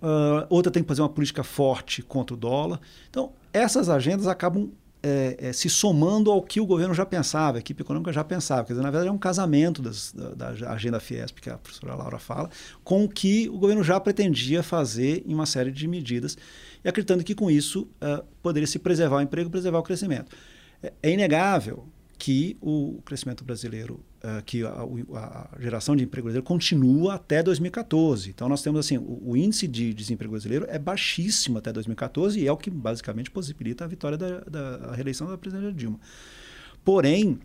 Uh, outra tem que fazer uma política forte contra o dólar. Então, essas agendas acabam é, é, se somando ao que o governo já pensava, a equipe econômica já pensava. Quer dizer, na verdade, é um casamento das, da, da, agenda Fiesp, que a professora Laura fala, com o que o governo já pretendia fazer em uma série de medidas, e acreditando que com isso uh, poderia se preservar o emprego, preservar o crescimento. É, é inegável que o crescimento brasileiro, uh, que a, a, geração de emprego brasileiro continua até 2014. Então nós temos assim, o, o, índice de desemprego brasileiro é baixíssimo até 2014 e é o que basicamente possibilita a vitória da, da reeleição da presidente Dilma. Porém,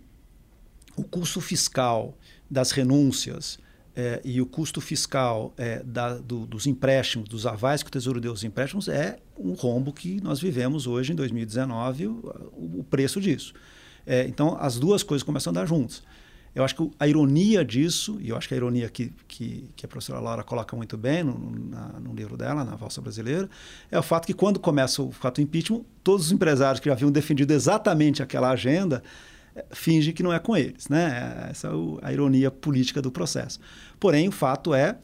o custo fiscal das renúncias é, e o custo fiscal é, da, do, dos empréstimos, dos avais que o Tesouro deu aos empréstimos é um rombo que nós vivemos hoje em 2019, o, o preço disso. É, então, as duas coisas começam a andar juntas. Eu acho que a ironia disso, e eu acho que a ironia que, que, que a professora Laura coloca muito bem no, na, no, livro dela, na Valsa Brasileira, é o fato que quando começa o fato impeachment, todos os empresários que já haviam defendido exatamente aquela agenda é, fingem que não é com eles. Né? Essa é a ironia política do processo. Porém, o fato é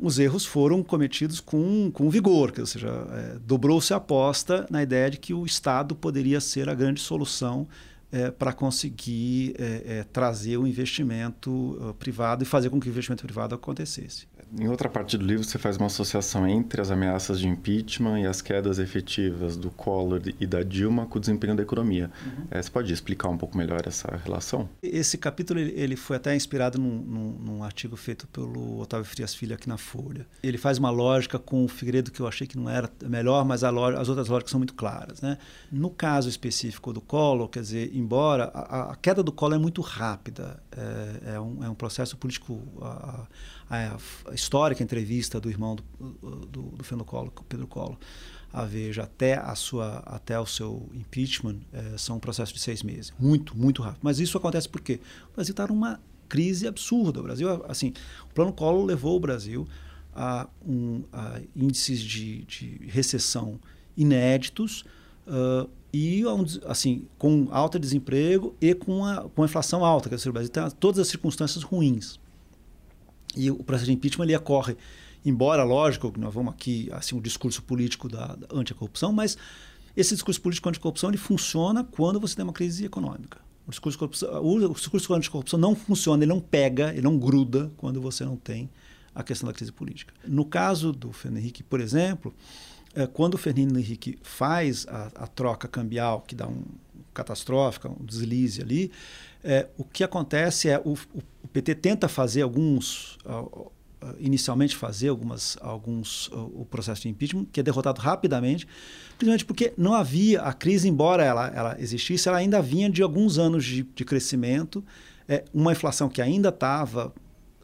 os erros foram cometidos com, com vigor, ou seja, é, dobrou-se a aposta na ideia de que o Estado poderia ser a grande solução é, para conseguir é, é, trazer o investimento uh, privado e fazer com que o investimento privado acontecesse. Em outra parte do livro, você faz uma associação entre as ameaças de impeachment e as quedas efetivas do Collor e da Dilma com o desempenho da economia. Uhum. É, você pode explicar um pouco melhor essa relação? Esse capítulo ele foi até inspirado num, num, num artigo feito pelo Otávio Frias Filho aqui na Folha. Ele faz uma lógica com o Figueiredo que eu achei que não era melhor, mas lógica, as outras lógicas são muito claras. Né? No caso específico do Collor, quer dizer, embora a, a queda do Collor é muito rápida, é, é, um, é um processo político... A, a, a histórica entrevista do irmão do, do, do Fernando Collor, Pedro Collor, a Veja, até, a sua, até o seu impeachment, é, são um processo de seis meses. Muito, muito rápido. Mas isso acontece por quê? O Brasil está numa crise absurda. O Brasil, assim, o plano Collor levou o Brasil a, um, a índices de, de recessão inéditos uh, e assim com alto desemprego e com a, com a inflação alta. Quer dizer, o Brasil tem todas as circunstâncias ruins. E o processo de impeachment ele ocorre, embora, lógico, nós vamos aqui, assim, o um discurso político da, da anticorrupção, mas esse discurso político anticorrupção ele funciona quando você tem uma crise econômica. O discurso, o discurso anticorrupção não funciona, ele não pega, ele não gruda quando você não tem a questão da crise política. No caso do Fernando Henrique, por exemplo, é, quando o Fernando Henrique faz a, a troca cambial, que dá um catastrófica, um deslize ali, é, o que acontece é o, o PT tenta fazer alguns, inicialmente fazer algumas, alguns, o processo de impeachment, que é derrotado rapidamente, principalmente porque não havia, a crise, embora ela, ela existisse, ela ainda vinha de alguns anos de, de crescimento, é, uma inflação que ainda estava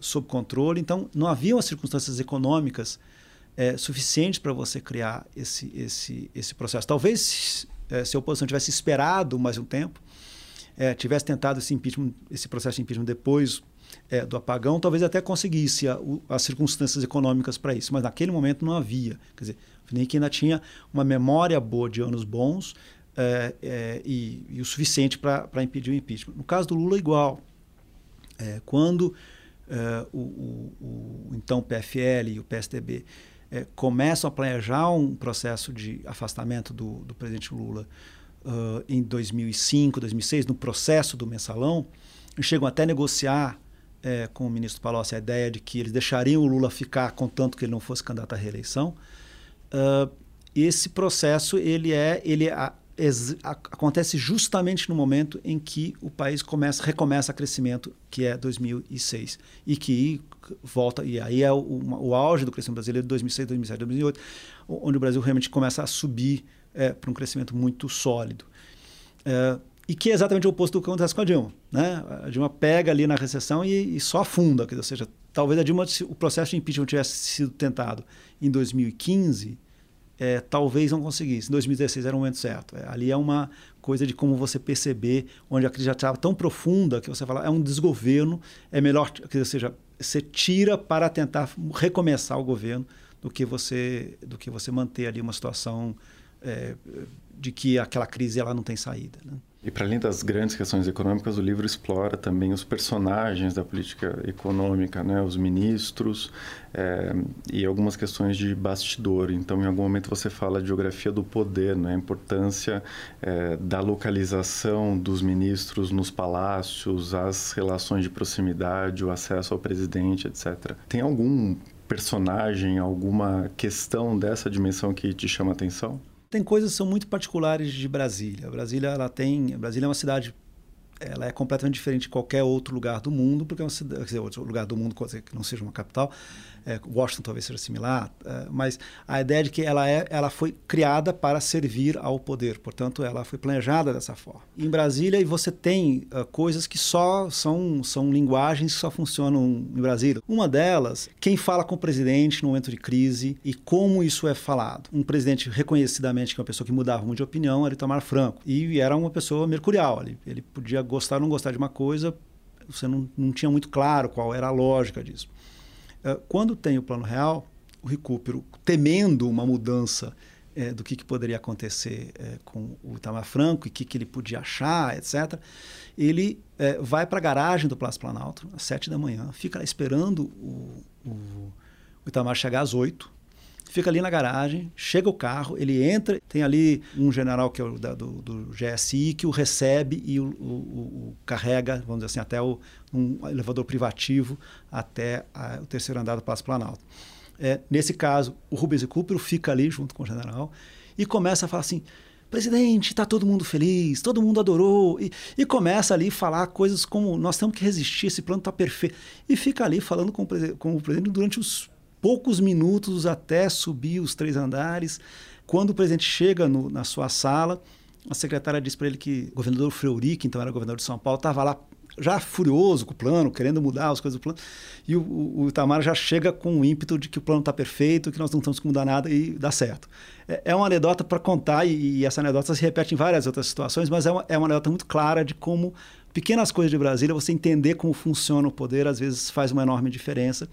sob controle, então não haviam as circunstâncias econômicas é, suficientes para você criar esse, esse, esse processo. Talvez é, se a oposição tivesse esperado mais um tempo, é, tivesse tentado esse impeachment, esse processo de impeachment depois é, do apagão, talvez até conseguisse a, o, as circunstâncias econômicas para isso, mas naquele momento não havia. Quer dizer, o FNIC ainda tinha uma memória boa de anos bons é, é, e, e, o suficiente para impedir o impeachment. No caso do Lula, igual. É, quando é, o, o, o, então PFL e o PSDB é, começam a planejar um processo de afastamento do, do presidente Lula uh, em 2005, 2006, no processo do mensalão, chegam até a negociar é, com o ministro Palocci a ideia de que eles deixariam o Lula ficar contanto que ele não fosse candidato à reeleição. Uh, esse processo ele é ele a, a, acontece justamente no momento em que o país começa recomeça a crescimento que é 2006 e que volta e aí é o, o auge do crescimento brasileiro de 2006 2007 2008 onde o Brasil realmente começa a subir é, para um crescimento muito sólido é, e que é exatamente o oposto do que acontece com a Dilma. Né? A Dilma pega ali na recessão e, e só afunda, ou seja, talvez a Dilma, se o processo de impeachment tivesse sido tentado em 2015, é, talvez não conseguisse. Em 2016 era o momento certo. É, ali é uma coisa de como você perceber onde a crise já estava tão profunda que você fala é um desgoverno, é melhor, ou seja, você tira para tentar recomeçar o governo do que você do que você manter ali uma situação é, de que aquela crise ela não tem saída. Né? E para além das grandes questões econômicas, o livro explora também os personagens da política econômica, né? os ministros é, e algumas questões de bastidor. Então, em algum momento você fala de geografia do poder, né? a importância é, da localização dos ministros nos palácios, as relações de proximidade, o acesso ao presidente, etc. Tem algum personagem, alguma questão dessa dimensão que te chama a atenção? Tem coisas que são muito particulares de Brasília. Brasília, ela tem, Brasília é uma cidade ela é completamente diferente de qualquer outro lugar do mundo, porque é uma cidade, quer dizer, outro lugar do mundo que não seja uma capital, é, Washington talvez seja similar, é, mas a ideia de que ela, é, ela foi criada para servir ao poder, portanto, ela foi planejada dessa forma. Em Brasília, você tem uh, coisas que só são, são linguagens que só funcionam em Brasília. Uma delas, quem fala com o presidente no momento de crise e como isso é falado. Um presidente reconhecidamente que é uma pessoa que mudava muito de opinião era Itamar Franco, e era uma pessoa mercurial, ele, ele podia gostar ou não gostar de uma coisa, você não, não tinha muito claro qual era a lógica disso. Eh, quando tem o plano real, o recupero, temendo uma mudança é, do que, que, poderia acontecer é, com o Itamar Franco e o que, que, ele podia achar, etc., ele é, vai para a garagem do Palácio Planalto às sete da manhã, fica lá esperando o, o, o Itamar chegar às oito, fica ali na garagem, chega o carro, ele entra, tem ali um general que é o da, do, do, GSI que o recebe e o, o, o, carrega, vamos dizer assim, até um elevador privativo até a, o terceiro andar do Palácio Planalto. É, nesse caso, o Rubens Recupero fica ali junto com o general e começa a falar assim: presidente, está todo mundo feliz, todo mundo adorou. E, e, começa ali a falar coisas como: nós temos que resistir, esse plano está perfeito. E fica ali falando com o, com o presidente durante os poucos minutos até subir os três andares. Quando o presidente chega no, na sua sala, a secretária diz para ele que o governador Freuric, então era governador de São Paulo, estava lá já furioso com o plano, querendo mudar as coisas do plano. E o, o Itamar já chega com o ímpeto de que o plano está perfeito, que nós não temos que mudar nada e dá certo. É, é uma anedota para contar, e, e, essa anedota se repete em várias outras situações, mas é uma, é uma anedota muito clara de como pequenas coisas de Brasília, você entender como funciona o poder, às vezes faz uma enorme diferença.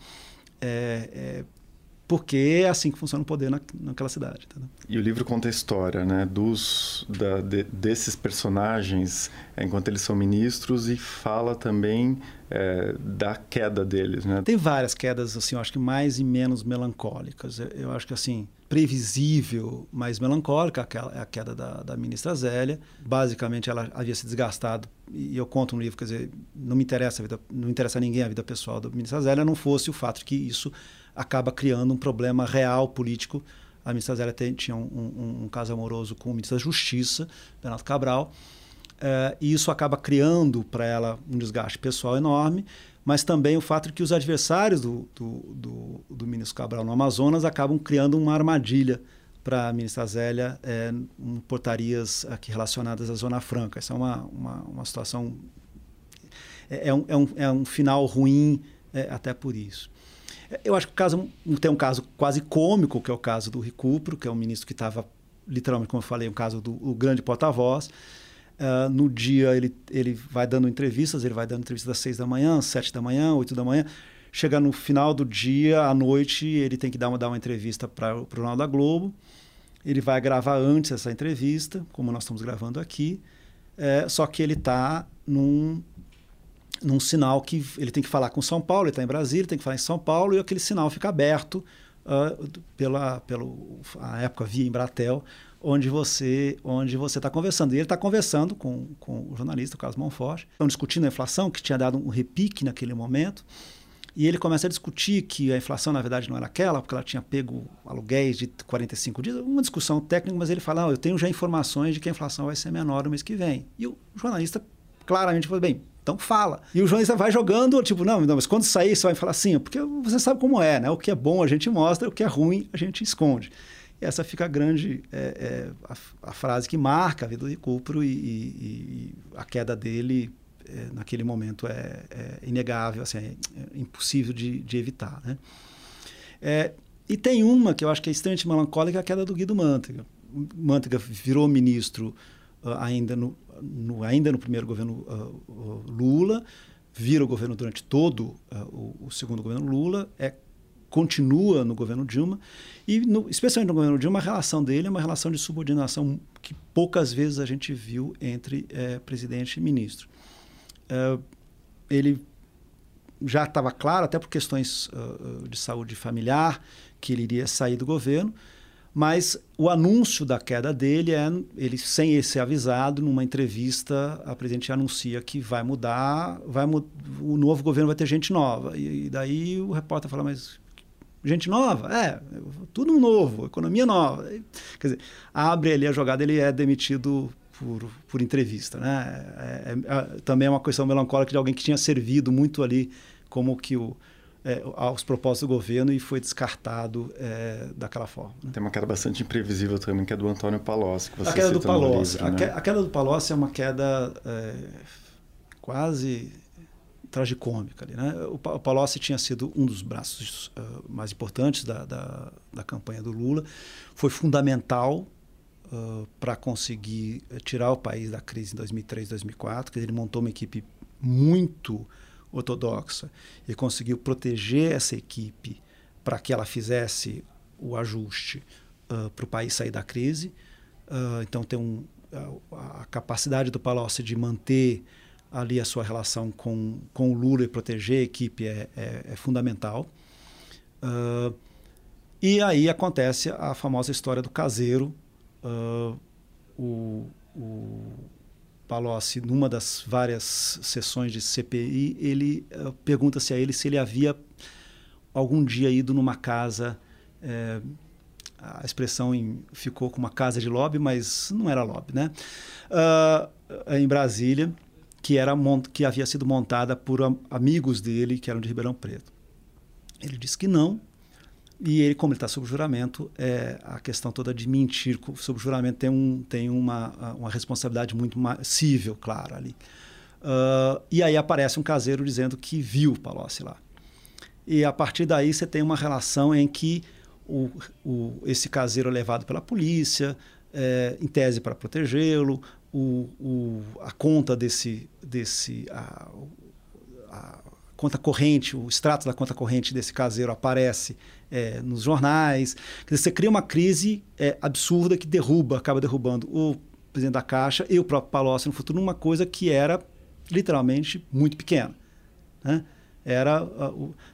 É, é, porque é assim que funciona o poder na, naquela cidade. Entendeu? E o livro conta a história né, dos, da, de, desses personagens enquanto eles são ministros e fala também é, da queda deles. Né? Tem várias quedas, assim, eu acho que mais e menos melancólicas. Eu, eu acho que assim previsível, mas melancólica, é a queda da, da ministra Zélia. Basicamente, ela havia se desgastado, e eu conto no livro, quer dizer, não me interessa a vida, não interessa a ninguém a vida pessoal da ministra Zélia, não fosse o fato de que isso acaba criando um problema real político. A ministra Zélia tem, tinha um, um, um, caso amoroso com o ministro da Justiça, Bernardo Cabral, uh, e isso acaba criando para ela um desgaste pessoal enorme, mas também o fato de que os adversários do, do, do, do ministro Cabral no Amazonas acabam criando uma armadilha para a ministra Zélia é, portarias aqui relacionadas à Zona Franca. Essa é uma, uma, uma situação. É, é, um, é, um, é um final ruim é, até por isso. Eu acho que o caso tem um caso quase cômico, que é o caso do Recupro, que é um ministro que estava, literalmente, como eu falei, um caso do grande porta-voz. Uh, no dia ele, ele vai dando entrevistas, ele vai dando entrevistas das seis da manhã, sete da manhã, oito da manhã. Chega no final do dia, à noite, ele tem que dar uma, dar uma entrevista para o Jornal da Globo. Ele vai gravar antes essa entrevista, como nós estamos gravando aqui. É, só que ele está num, num sinal que ele tem que falar com São Paulo, ele está em Brasília, tem que falar em São Paulo, e aquele sinal fica aberto uh, pela, pelo, a época via Embratel, onde você onde você está conversando. E ele está conversando com, com o jornalista, o Carlos Monforte, estão discutindo a inflação, que tinha dado um repique naquele momento, e ele começa a discutir que a inflação, na verdade, não era aquela, porque ela tinha pego aluguéis de 45 dias, uma discussão técnica, mas ele fala, oh, eu tenho já informações de que a inflação vai ser menor no mês que vem. E o jornalista claramente falou, bem, então fala. E o jornalista vai jogando, tipo, não, não, mas quando sair você vai falar assim, porque você sabe como é, né? O que é bom a gente mostra, o que é ruim a gente esconde. E essa fica a grande é, é, a, a, frase que marca a vida do Cupro e, e, e a queda dele é, naquele momento é, é, inegável, assim, é, é impossível de, de evitar. Né? É, e tem uma que eu acho que é extremamente melancólica, a queda do Guido Mantega. Mantega virou ministro ainda, no, no, ainda no primeiro governo uh, Lula, vira o governo durante todo uh, o, o, segundo governo Lula, é, continua no governo Dilma, e no, especialmente no governo Dilma, a relação dele é uma relação de subordinação que poucas vezes a gente viu entre é, presidente e ministro. Ele já estava claro, até por questões uh, de saúde familiar, que ele iria sair do governo, mas o anúncio da queda dele é, ele sem ser avisado, numa entrevista, a presidente anuncia que vai mudar, vai o novo governo vai ter gente nova. E, e, daí o repórter fala, mas gente nova? É, tudo novo, economia nova. Quer dizer, abre ali a jogada, ele é demitido por, por entrevista. Né? É, é, é, também é uma questão melancólica de alguém que tinha servido muito ali como que o, é, aos propósitos do governo e foi descartado é, daquela forma. Né? Tem uma queda bastante imprevisível também, que é do Antônio Palocci. Que você a queda do Palocci. Livro, né? a, queda do Palocci é uma queda é, quase tragicômica. Ali, né? O, Palocci tinha sido um dos braços uh, mais importantes da, da, da campanha do Lula, foi fundamental uh, para conseguir eh, tirar o país da crise em 2003, 2004, que ele montou uma equipe muito ortodoxa e conseguiu proteger essa equipe para que ela fizesse o ajuste uh, para o país sair da crise. Uh, então tem um, a, a, capacidade do Palocci de manter ali a sua relação com, com o Lula e proteger a equipe é, é, é fundamental. Uh, e aí acontece a famosa história do caseiro, o, o Palocci, numa das várias sessões de CPI, ele uh, pergunta se a ele se ele havia algum dia ido numa casa, é, a expressão em, ficou com uma casa de lobby, mas não era lobby, né? Uh, em Brasília, que, era que havia sido montada por amigos dele que eram de Ribeirão Preto. Ele disse que não, e ele, como ele está sob juramento, é, a questão toda de mentir sob juramento tem, um, tem uma, uma responsabilidade muito cível, claro, ali. Uh, e aí aparece um caseiro dizendo que viu Palocci lá. E a partir daí você tem uma relação em que o, o, esse caseiro é levado pela polícia, é, em tese para protegê-lo, a conta desse, desse a, a, conta corrente, o extrato da conta corrente desse caseiro aparece é, nos jornais. Quer dizer, você cria uma crise é, absurda que derruba, acaba derrubando o presidente da Caixa e o próprio Palocci no futuro numa coisa que era literalmente muito pequena. Né? Era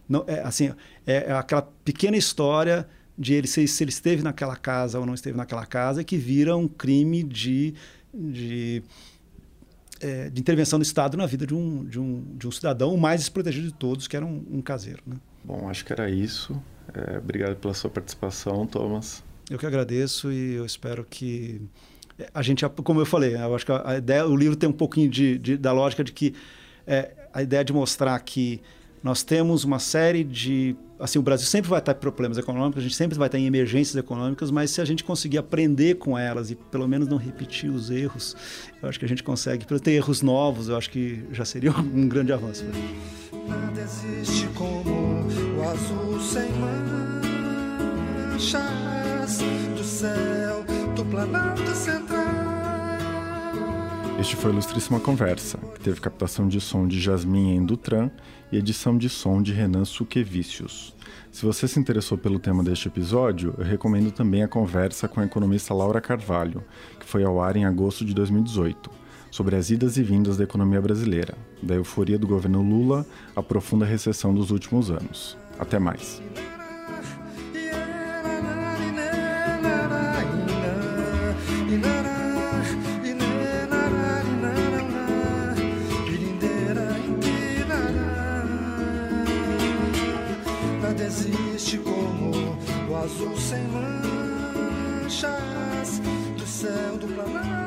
não, é, assim, é, é, aquela pequena história de ele se, se ele esteve naquela casa ou não esteve naquela casa que vira um crime de, de é, de intervenção do Estado na vida de um, de um, de um cidadão, o mais desprotegido de todos, que era um, um caseiro. Né? Bom, acho que era isso. É, obrigado pela sua participação, Thomas. Eu que agradeço e eu espero que é, a gente, como eu falei, eu acho que a ideia, o livro tem um pouquinho de, de da lógica de que é, a ideia de mostrar que nós temos uma série de. Assim, o Brasil sempre vai estar em problemas econômicos, a gente sempre vai estar em emergências econômicas, mas se a gente conseguir aprender com elas e pelo menos não repetir os erros, eu acho que a gente consegue. Para ter erros novos, eu acho que já seria um grande avanço. Nada existe como o azul sem manchas do céu do Planalto Central. Este foi a Ilustríssima Conversa, que teve captação de som de Jasmin em Dutran e edição de som de Renan Suquevicius. Se você se interessou pelo tema deste episódio, eu recomendo também a conversa com a economista Laura Carvalho, que foi ao ar em agosto de 2018, sobre as idas e vindas da economia brasileira, da euforia do governo Lula à profunda recessão dos últimos anos. Até mais. Azul sem manchas do céu do planeta.